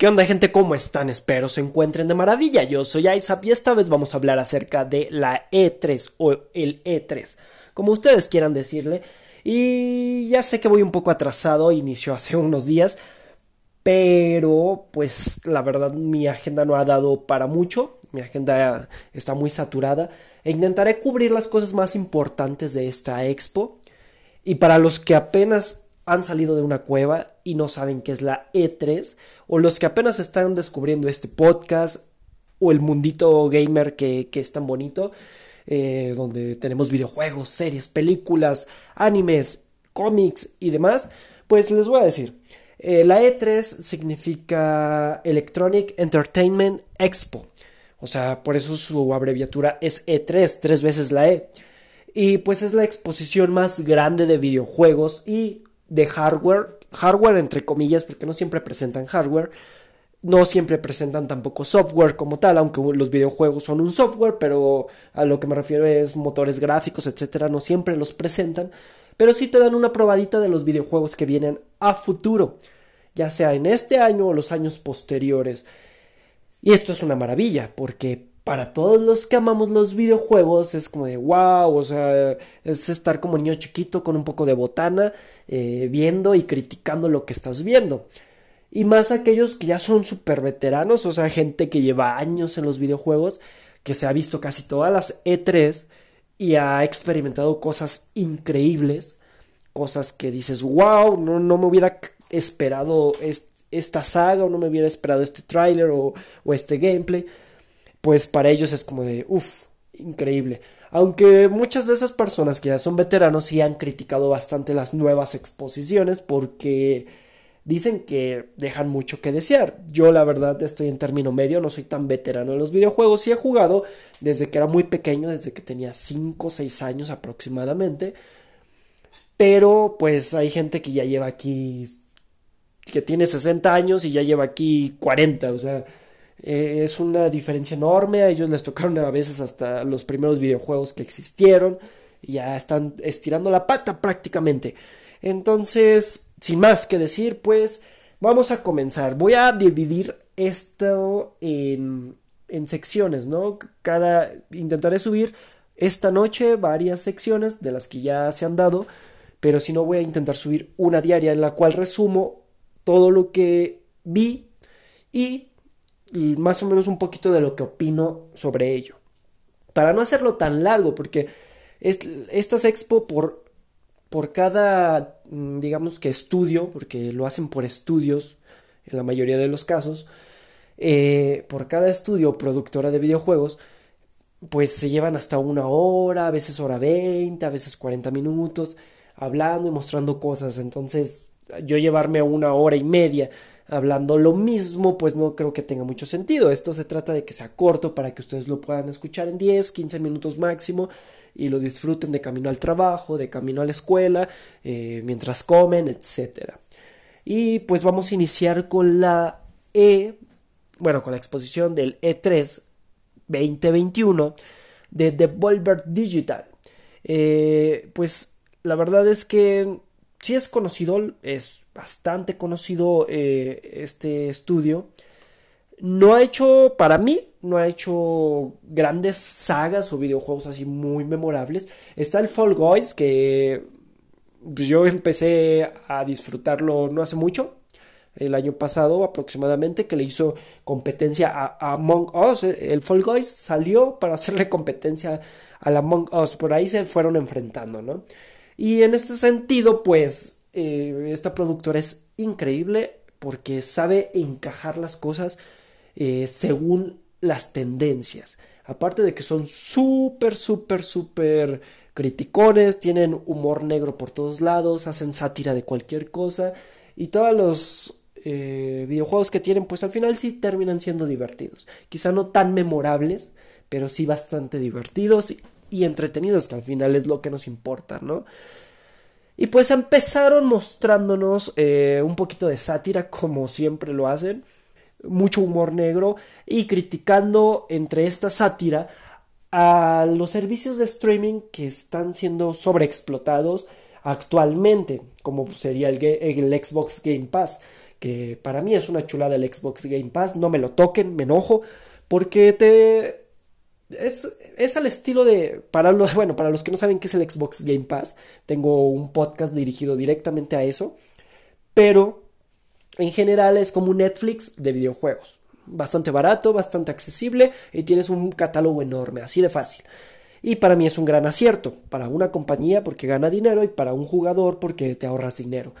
¿Qué onda gente? ¿Cómo están? Espero se encuentren de maravilla. Yo soy Isaac y esta vez vamos a hablar acerca de la E3 o el E3, como ustedes quieran decirle. Y ya sé que voy un poco atrasado, inició hace unos días, pero pues la verdad mi agenda no ha dado para mucho, mi agenda está muy saturada e intentaré cubrir las cosas más importantes de esta expo. Y para los que apenas han salido de una cueva y no saben qué es la E3, o los que apenas están descubriendo este podcast, o el mundito gamer que, es tan bonito, eh, donde tenemos videojuegos, series, películas, animes, cómics y demás, pues les voy a decir, eh, la E3 significa Electronic Entertainment Expo, o sea, por eso su abreviatura es E3, tres veces la E. Y pues es la exposición más grande de videojuegos y de hardware, hardware entre comillas, porque no siempre presentan hardware, no siempre presentan tampoco software como tal, aunque los videojuegos son un software, pero a lo que me refiero es motores gráficos, etcétera, no siempre los presentan, pero sí te dan una probadita de los videojuegos que vienen a futuro, ya sea en este año o los años posteriores. Y esto es una maravilla, porque para todos los que amamos los videojuegos es como de wow, o sea, es estar como niño chiquito con un poco de botana, eh, viendo y criticando lo que estás viendo. Y más aquellos que ya son súper veteranos, o sea, gente que lleva años en los videojuegos, que se ha visto casi todas las E3 y ha experimentado cosas increíbles, cosas que dices, wow, no, no me hubiera esperado esta saga o no me hubiera esperado este tráiler o, o este gameplay pues para ellos es como de, uff, increíble. Aunque muchas de esas personas que ya son veteranos sí han criticado bastante las nuevas exposiciones porque dicen que dejan mucho que desear. Yo la verdad estoy en término medio, no soy tan veterano en los videojuegos y he jugado desde que era muy pequeño, desde que tenía 5 o 6 años aproximadamente. Pero pues hay gente que ya lleva aquí, que tiene 60 años y ya lleva aquí 40, o sea, eh, es una diferencia enorme. A ellos les tocaron a veces hasta los primeros videojuegos que existieron. Ya están estirando la pata prácticamente. Entonces, sin más que decir, pues vamos a comenzar. Voy a dividir esto en, en secciones, ¿no? Cada. Intentaré subir esta noche varias secciones de las que ya se han dado. Pero si no, voy a intentar subir una diaria en la cual resumo todo lo que vi y más o menos un poquito de lo que opino sobre ello. Para no hacerlo tan largo, porque estas expo por, por cada, mm, digamos que estudio, porque lo hacen por estudios en la mayoría de los casos, eh, por cada estudio productora de videojuegos, pues se llevan hasta una hora, a veces hora 20, a veces 40 minutos, hablando y mostrando cosas. Entonces, yo llevarme una hora y media hablando lo mismo, pues no creo que tenga mucho sentido. Esto se trata de que sea corto para que ustedes lo puedan escuchar en 10, 15 minutos máximo y lo disfruten de camino al trabajo, de camino a la escuela, eh, mientras comen, etc. Y pues vamos a iniciar con la E, bueno, con la exposición del E3 2021 de Devolver Digital. Eh, pues la verdad es que sí es conocido, es bastante conocido eh, este estudio. No ha hecho, para mí, no ha hecho grandes sagas o videojuegos así muy memorables. Está el Fall Guys, que pues, yo empecé a disfrutarlo no hace mucho, el año pasado aproximadamente, que le hizo competencia a, Among Us. El Fall Guys salió para hacerle competencia a Among Us, por ahí se fueron enfrentando, ¿no? Y en este sentido, pues, eh, esta productora es increíble porque sabe encajar las cosas eh, según las tendencias. Aparte de que son súper, súper, súper criticones, tienen humor negro por todos lados, hacen sátira de cualquier cosa y todos los eh, videojuegos que tienen pues al final sí terminan siendo divertidos. Quizá no tan memorables, pero sí bastante divertidos entretenidos, que al final es lo que nos importa, ¿no? Y pues empezaron mostrándonos eh, un poquito de sátira, como siempre lo hacen, mucho humor negro y criticando entre esta sátira a los servicios de streaming que están siendo sobreexplotados actualmente, como sería el, el Xbox Game Pass, que para mí es una chulada el Xbox Game Pass, no me lo toquen, me enojo, porque te... Es, es al estilo de, para los, bueno, para los que no saben qué es el Xbox Game Pass, tengo un podcast dirigido directamente a eso, pero en general es como un Netflix de videojuegos. Bastante barato, bastante accesible y tienes un catálogo enorme, así de fácil. Y para mí es un gran acierto, para una compañía porque gana dinero y para un jugador porque te ahorras dinero.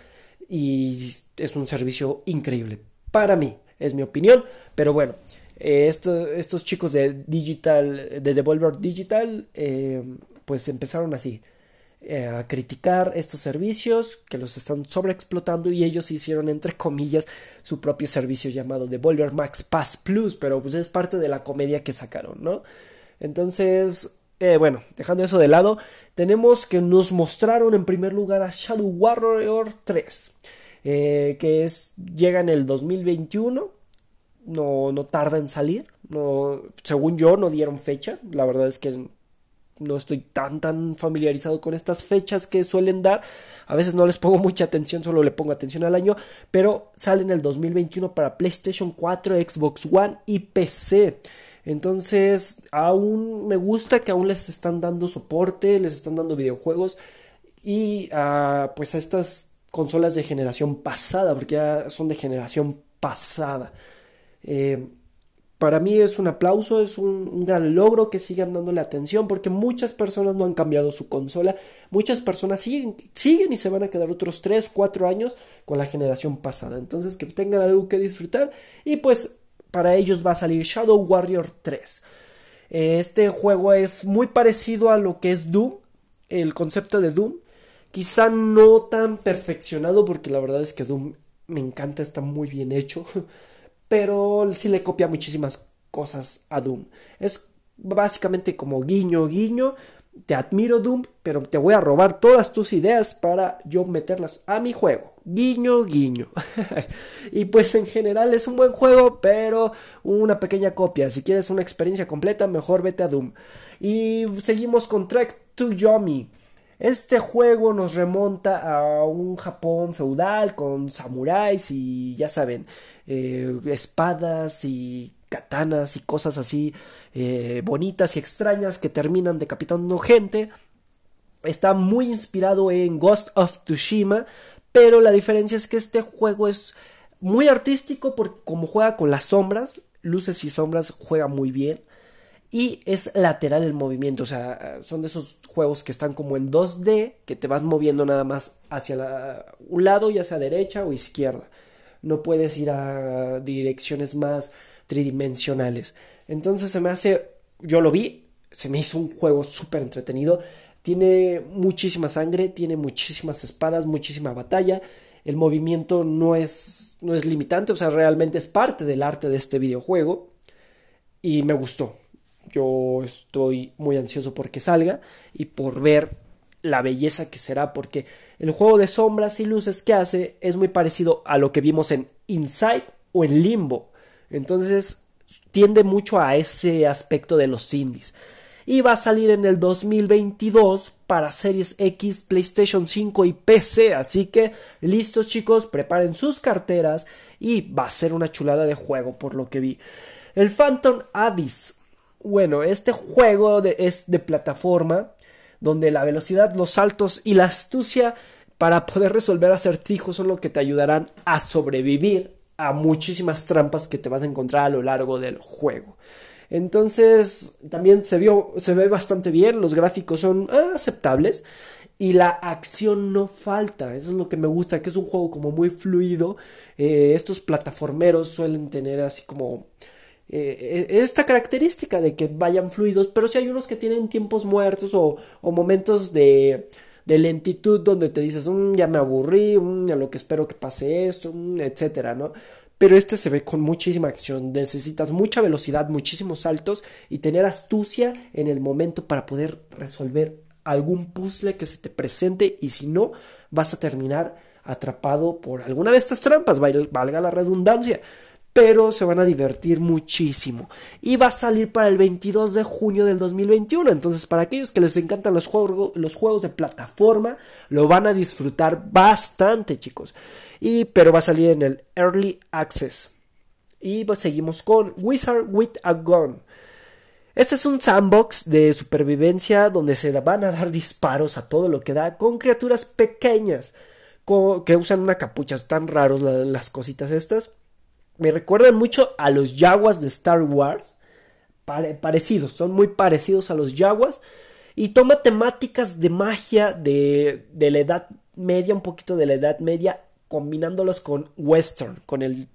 Y es un servicio increíble. Para mí, es mi opinión. Pero bueno, eh, estos chicos de Digital, de Devolver Digital, eh, pues empezaron así. Eh, a criticar estos servicios que los están sobreexplotando y ellos hicieron entre comillas su propio servicio llamado Devolver Max Pass Plus pero pues es parte de la comedia que sacaron no entonces bueno, dejando eso de lado, tenemos que nos mostraron en primer lugar a Shadow Warrior 3, eh, que es, llega en el 2021, no, no tarda en salir, no, según yo no dieron fecha, la verdad es que no estoy tan tan familiarizado con estas fechas que suelen dar. A veces no les pongo mucha atención, solo le pongo atención al año, pero sale en el 2021 para PlayStation 4, Xbox One y PC. Entonces, aún me gusta que aún les están dando soporte, les están dando videojuegos y ah, pues a estas consolas de generación pasada, porque ya son de generación pasada. Eh, para mí es un aplauso, es un, gran logro que sigan dándole atención porque muchas personas no han cambiado su consola, muchas personas siguen, siguen y se van a quedar otros 3, 4 años con la generación pasada. Entonces que tengan algo que disfrutar y pues para ellos va a salir Shadow Warrior 3. Este juego es muy parecido a lo que es Doom, el concepto de Doom. Quizá no tan perfeccionado porque la verdad es que Doom me encanta, está muy bien hecho. Pero sí le copia muchísimas cosas a Doom. Es básicamente como guiño, guiño te admiro Doom, pero te voy a robar todas tus ideas para yo meterlas a mi juego. Guiño, guiño. y pues en general es un buen juego, pero una pequeña copia. Si quieres una experiencia completa, mejor vete a Doom. Y seguimos con Trek to Yomi. Este juego nos remonta a un Japón feudal con samuráis y ya saben, eh, espadas y katanas y cosas así eh, bonitas y extrañas que terminan decapitando gente. Está muy inspirado en Ghost of Tsushima, pero la diferencia es que este juego es muy artístico porque como juega con las sombras, luces y sombras, juega muy bien. Y es lateral el movimiento, o sea, son de esos juegos que están como en 2D, que te vas moviendo nada más hacia un lado, ya sea derecha o izquierda. No puedes ir a direcciones más tridimensionales. Entonces se me hace, yo lo vi, se me hizo un juego súper entretenido. Tiene muchísima sangre, tiene muchísimas espadas, muchísima batalla. El movimiento no es, no es limitante, o sea, realmente es parte del arte de este videojuego. Y me gustó. Yo estoy muy ansioso por que salga y por ver la belleza que será, porque el juego de sombras y luces que hace es muy parecido a lo que vimos en Inside o en Limbo. Entonces tiende mucho a ese aspecto de los indies. Y va a salir en el 2022 para Series X, PlayStation 5 y PC. Así que listos chicos, preparen sus carteras y va a ser una chulada de juego por lo que vi. El Phantom Abyss. Bueno, este juego es de plataforma donde la velocidad, los saltos y la astucia para poder resolver acertijos son lo que te ayudarán a sobrevivir a muchísimas trampas que te vas a encontrar a lo largo del juego. Entonces, también se, vio, se ve bastante bien, los gráficos son ah, aceptables y la acción no falta. Eso es lo que me gusta, que es un juego como muy fluido. Eh, estos plataformeros suelen tener así como eh, e, esta característica de que vayan fluidos, pero si hay unos que tienen tiempos muertos o, momentos de lentitud donde te dices, mm, ya me aburrí, mm, a lo que espero que pase esto, mm, etcétera, ¿no? Pero este se ve con muchísima acción, necesitas mucha velocidad, muchísimos saltos y tener astucia en el momento para poder resolver algún puzzle que se te presente y si no, vas a terminar atrapado por alguna de estas trampas, valga la redundancia. Pero se van a divertir muchísimo. Y va a salir para el 22 de junio del 2021. Entonces, para aquellos que les encantan los, juegos, los juegos de plataforma, lo van a disfrutar bastante, chicos. Y, pero va a salir en el Early Access. Y pues seguimos con Wizard with a Gun. Este es un sandbox de supervivencia donde se van a dar disparos a todo lo que da con criaturas pequeñas que usan una capucha. Están raros las cositas estas. Me recuerdan mucho a los Yaguas de Star Wars. parecidos, son muy parecidos a los Yaguas. Y toma temáticas de magia de, de la Edad Media, un poquito de la Edad Media, combinándolos con Western, con, el,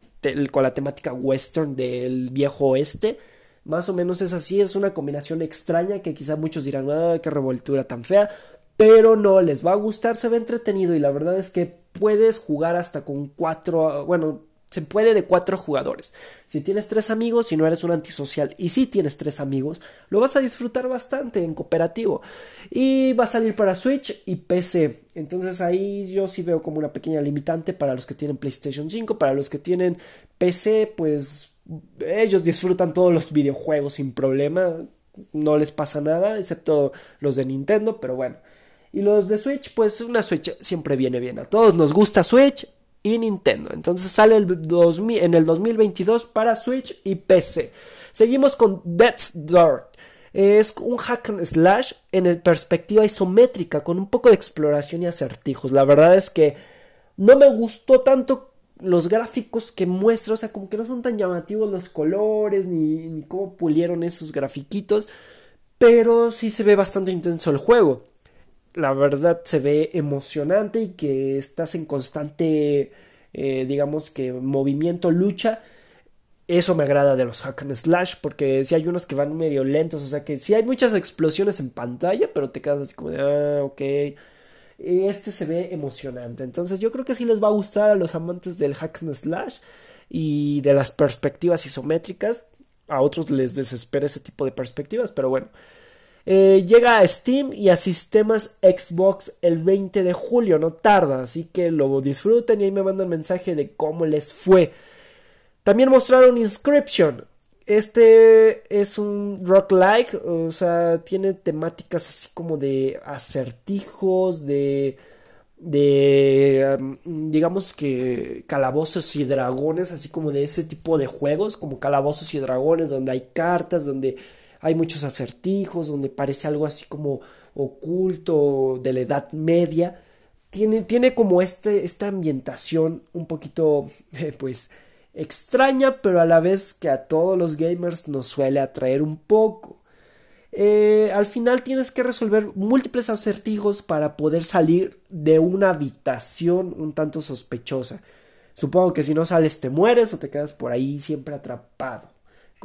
con la temática Western del viejo oeste. Más o menos es así, es una combinación extraña que quizá muchos dirán, ah, qué revoltura tan fea, pero no les va a gustar, se ve entretenido y la verdad es que puedes jugar hasta con cuatro, bueno, se puede de cuatro jugadores. Si tienes tres amigos, si no eres un antisocial y si tienes tres amigos, lo vas a disfrutar bastante en cooperativo. Y va a salir para Switch y PC. Entonces ahí yo sí veo como una pequeña limitante para los que tienen PlayStation 5, para los que tienen PC, pues ellos disfrutan todos los videojuegos sin problema. No les pasa nada, excepto los de Nintendo, pero bueno. Y los de Switch, pues una Switch siempre viene bien. A todos nos gusta Switch, y Nintendo. Entonces sale en el 2022 para Switch y PC. Seguimos con Death's Door. Es un hack and slash en perspectiva isométrica con un poco de exploración y acertijos. La verdad es que no me gustó tanto los gráficos que muestra, o sea, como que no son tan llamativos los colores ni, ni cómo pulieron esos grafiquitos, pero sí se ve bastante intenso el juego la verdad se ve emocionante y que estás en constante, eh, digamos que movimiento, lucha. Eso me agrada de los hack and slash porque si hay unos que van medio lentos, o sea que si hay muchas explosiones en pantalla, pero te quedas así como de, ah, ok. Este se ve emocionante, entonces yo creo que sí les va a gustar a los amantes del hack and slash y de las perspectivas isométricas. A otros les desespera ese tipo de perspectivas, pero bueno. Eh, llega a Steam y a sistemas Xbox el 20 de julio, no tarda, así que lo disfruten y ahí me mandan mensaje de cómo les fue. También mostraron Inscription. Este es un rock like, o sea, tiene temáticas así como de acertijos, de de digamos que calabozos y dragones, así como de ese tipo de juegos, como calabozos y dragones, donde hay cartas, donde hay muchos acertijos donde parece algo así como oculto de la Edad Media. Tiene, tiene como este, esta ambientación un poquito, pues, extraña, pero a la vez que a todos los gamers nos suele atraer un poco. Eh, al final tienes que resolver múltiples acertijos para poder salir de una habitación un tanto sospechosa. Supongo que si no sales te mueres o te quedas por ahí siempre atrapado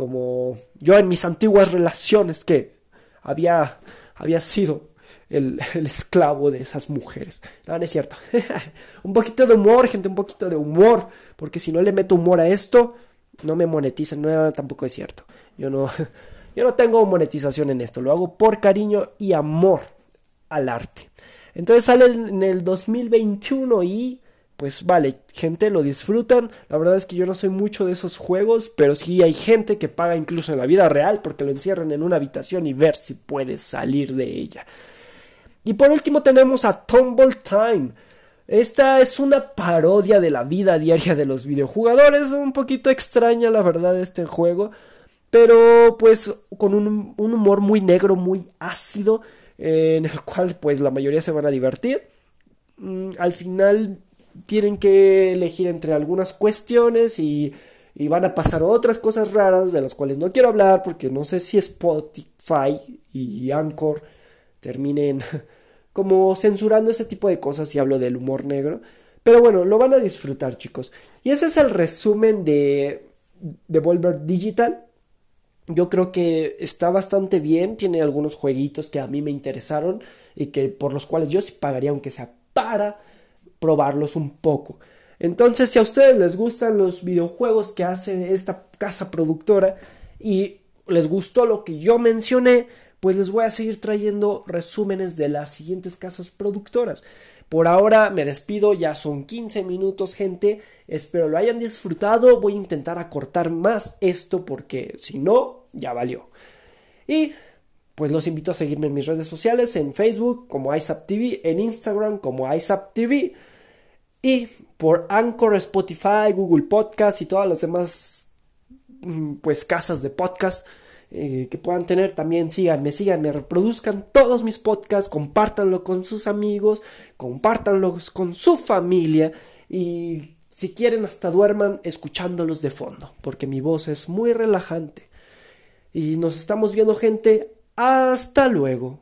como yo en mis antiguas relaciones que había, había sido el, esclavo de esas mujeres. No, no es cierto. un poquito de humor, gente, un poquito de humor, porque si no le meto humor a esto, no me monetizan, no, tampoco es cierto. Yo no, yo no tengo monetización en esto, lo hago por cariño y amor al arte. Entonces sale en el 2021 y pues vale, gente lo disfrutan. La verdad es que yo no soy mucho de esos juegos, pero sí hay gente que paga incluso en la vida real porque lo encierran en una habitación y ver si puede salir de ella. Y por último tenemos a Tumble Time. Esta es una parodia de la vida diaria de los videojugadores, un poquito extraña la verdad este juego, pero pues con un, humor muy negro, muy ácido, eh, en el cual pues la mayoría se van a divertir. Mm, al final tienen que elegir entre algunas cuestiones y, van a pasar otras cosas raras de las cuales no quiero hablar porque no sé si Spotify y Anchor terminen como censurando ese tipo de cosas si hablo del humor negro. Pero bueno, lo van a disfrutar chicos. Y ese es el resumen de Devolver Digital. Yo creo que está bastante bien, tiene algunos jueguitos que a mí me interesaron y que por los cuales yo sí pagaría aunque sea para probarlos un poco. Entonces, si a ustedes les gustan los videojuegos que hace esta casa productora y les gustó lo que yo mencioné, pues les voy a seguir trayendo resúmenes de las siguientes casas productoras. Por ahora me despido, ya son 15 minutos, gente. Espero lo hayan disfrutado. Voy a intentar acortar más esto porque si no, ya valió. Y pues los invito a seguirme en mis redes sociales, en Facebook como ISAPTV, en Instagram como ISAPTV y por Anchor, Spotify, Google Podcast y todas las demás mm, pues casas de podcast eh, que puedan tener también síganme, síganme, reproduzcan todos mis podcasts, compártanlo con sus amigos, compártanlo con su familia y si quieren hasta duerman escuchándolos de fondo, porque mi voz es muy relajante. Y nos estamos viendo gente, hasta luego.